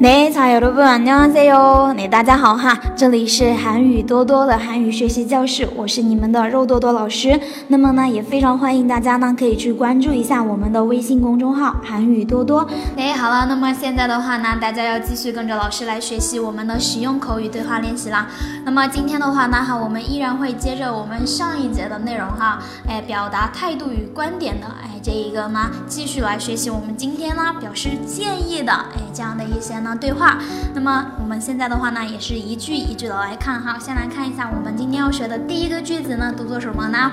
네자여러분안녕하세요 네大家好哈，这里是韩语多多的韩语学习教室，我是你们的肉多多老师。那么呢，也非常欢迎大家呢可以去关注一下我们的微信公众号韩语多多。哎，好了，那么现在的话呢，大家要继续跟着老师来学习我们的实用口语对话练习啦。那么今天的话呢，哈，我们依然会接着我们上一节的内容哈，哎，表达态度与观点的，哎， 这一个呢，继续来学习我们今天呢表示建议的，哎，这样的一些呢。对话，那么我们现在的话呢，也是一句一句的来看哈。先来看一下我们今天要学的第一个句子呢，读作什么呢？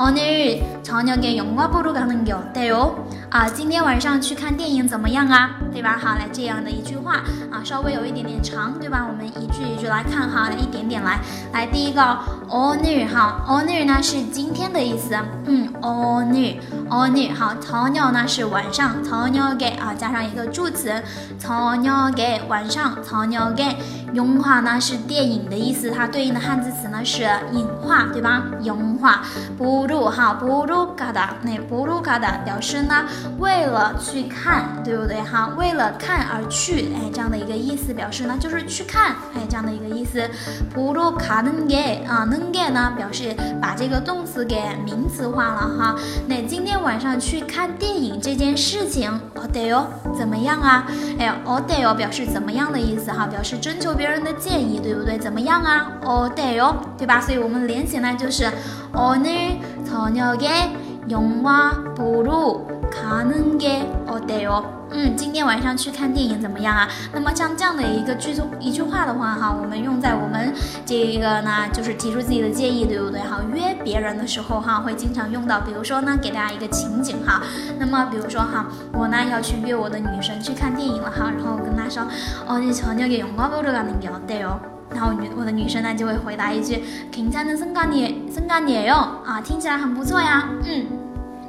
오늘저녁에영화보러가는게어때요啊，今天晚上去看电影怎么样啊？对吧？好，来这样的一句话啊，稍微有一点点长，对吧？我们一句一句来看哈，来一点点来。来，第一个오늘哈，오늘呢是今天的意思，嗯，오늘오늘好，저녁呢是晚上，저녁에啊加上一个助词，저녁에晚上，저녁에 영화呢是电影的意思，它对应的汉字词呢是影画，对吧？영화不 如哈，不如嘎达，那不如嘎达表示呢。为了去看，对不对哈？为了看而去，哎，这样的一个意思表示呢，就是去看，哎，这样的一个意思。不如卡能给啊，能给呢，表示把这个动词给名词化了哈。那今天晚上去看电影这件事情，哦对哟，怎么样啊？哎，哦对哟，表示怎么样的意思哈？表示征求别人的建议，对不对？怎么样啊？哦对哟，对吧？所以我们连起来就是오늘저녁에영화보러卡能给哦对哦， 嗯，今天晚上去看电影怎么样啊？那么像这样的一个句中一句话的话哈，我们用在我们这个呢，就是提出自己的建议，对不对哈？约别人的时候哈，会经常用到。比如说呢，给大家一个情景哈，那么比如说哈，我呢要去约我的女神去看电影了哈，然后我跟她说，哦，你저녁에영화보러가는게어때 요？ 然后女我的女生呢就会回答一句，괜찮은생각이생각이에 요？ 啊，听起来很不错呀，嗯。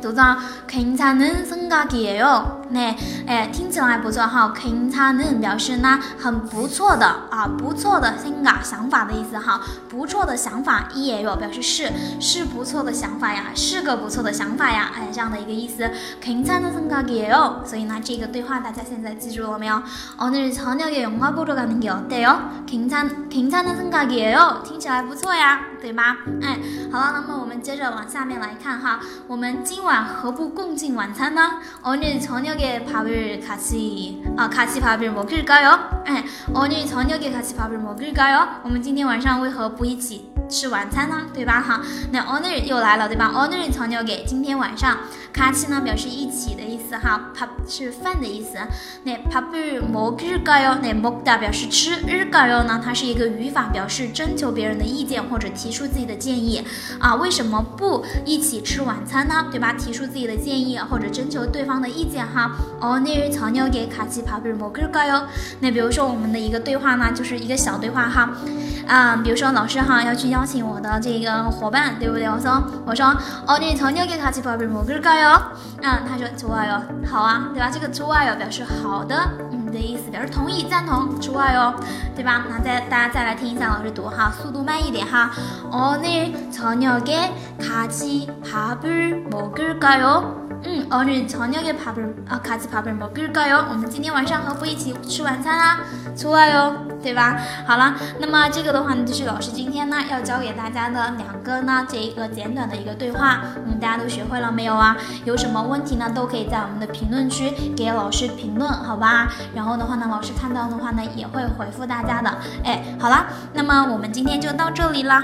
读作괜찮은생각이에 요。 那哎，听起来不错哈。괜찮은表示呢很不错的啊，不错的생각想法的意思哈。不错的想法이에 요， 表示是是不错的想法呀，是个不错的想法呀。哎，这样的一个意思。괜찮은생각이에 요。 所以呢，这个对话大家现在记住了没有？오늘저녁에영화보러가는게어때 요？ 괜찮괜찮은생각이에 요。 听起来不错呀， 对吗？哎，好了，那么我们接着往下面来看哈，我们今晚。何不共进晚餐呢？오늘저녁에밥을같이아같이밥을먹을까 요？ 哎，오늘저녁에같이밥을먹을까 요？ 我们今天晚上为何不一起吃晚餐呢？对吧？哈，那오늘又来了，对吧？오늘저녁에今天晚上。 卡치呢表示一起的意思哈，밥是饭的意思。那밥을먹을까 요？ 那먹다表示吃，을까요呢？它是一个语法，表示征求别人的意见或者提出自己的建议啊。为什么不一起吃晚餐呢？对吧？提出自己的建议或者征求对方的意见哈。오늘저녁에카치밥을먹을까 요？ 那比如说我们的一个对话呢，就是一个小对话哈。啊，比如说老师哈要去邀请我的这个伙伴，对不对？我说我说오늘저녁에카치밥을먹을까 요？ 哟，嗯，他说좋아 요， 好啊，对吧？这个좋아 요表示好的，嗯的意思，表示同意、赞同，좋아 요， 对吧？那再大家再来听一下老师读哈，速度慢一点哈。오늘저녁에같이밥을먹을까 요？ 嗯，오늘저녁에밥을아같이밥을먹을까 요？ 我们今天晚上何不一起吃晚餐啊？좋아 요。 对吧？好了，那么这个的话呢，就是老师今天呢要教给大家的两个呢，这一个简短的一个对话，嗯，大家都学会了没有啊？有什么问题呢，都可以在我们的评论区给老师评论，好吧？然后的话呢，老师看到的话呢，也会回复大家的。哎，好了，那么我们今天就到这里啦。